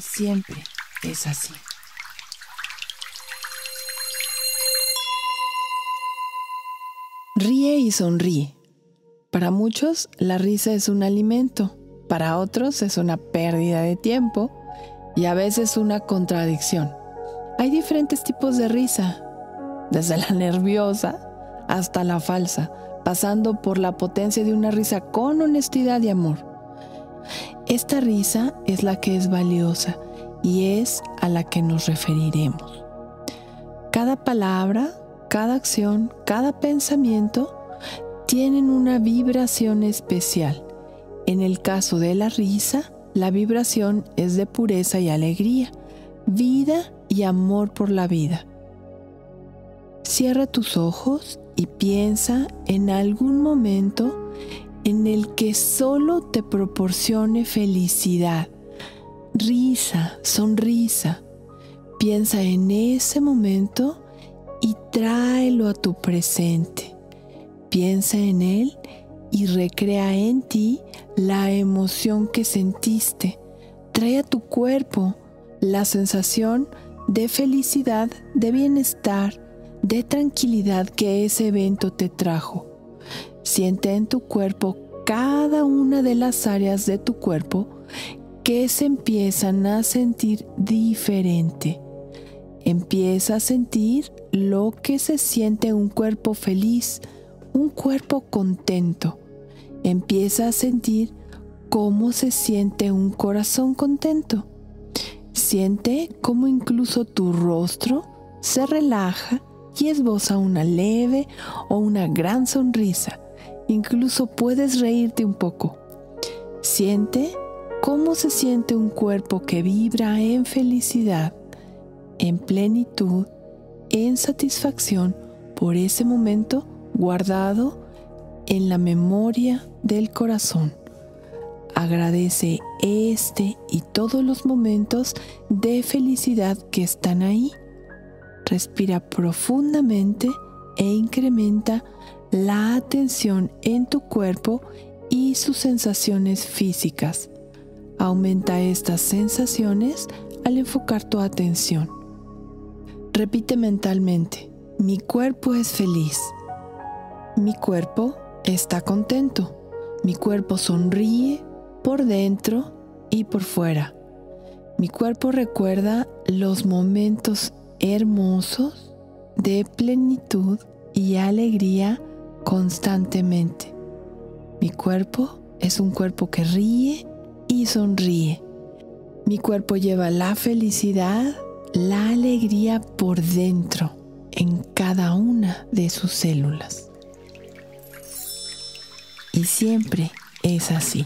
Siempre es así. Ríe y sonríe. Para muchos, la risa es un alimento, para otros es una pérdida de tiempo y a veces una contradicción. Hay diferentes tipos de risa, desde la nerviosa hasta la falsa, pasando por la potencia de una risa con honestidad y amor. Esta risa es la que es valiosa y es a la que nos referiremos. Cada palabra, cada acción, cada pensamiento tienen una vibración especial. En el caso de la risa, la vibración es de pureza y alegría, vida y amor por la vida. Cierra tus ojos y piensa en algún momento en el que solo te proporcione felicidad, risa, sonrisa. Piensa en ese momento y tráelo a tu presente. Piensa en él y recrea en ti la emoción que sentiste. Trae a tu cuerpo la sensación de felicidad, de bienestar, de tranquilidad que ese evento te trajo. Siente en tu cuerpo cada una de las áreas de tu cuerpo que se empiezan a sentir diferente. Empieza a sentir lo que se siente un cuerpo feliz, un cuerpo contento. Empieza a sentir cómo se siente un corazón contento. Siente cómo incluso tu rostro se relaja y esboza una leve o una gran sonrisa. Incluso puedes reírte un poco. Siente cómo se siente un cuerpo que vibra en felicidad, en plenitud, en satisfacción por ese momento guardado en la memoria del corazón. Agradece este y todos los momentos de felicidad que están ahí. Respira profundamente e incrementa la atención en tu cuerpo y sus sensaciones físicas. Aumenta estas sensaciones al enfocar tu atención. Repite mentalmente, mi cuerpo es feliz. Mi cuerpo está contento. Mi cuerpo sonríe por dentro y por fuera. Mi cuerpo recuerda los momentos hermosos de plenitud y alegría constantemente. Mi cuerpo es un cuerpo que ríe y sonríe. Mi cuerpo lleva la felicidad, la alegría por dentro en cada una de sus células. Y siempre es así.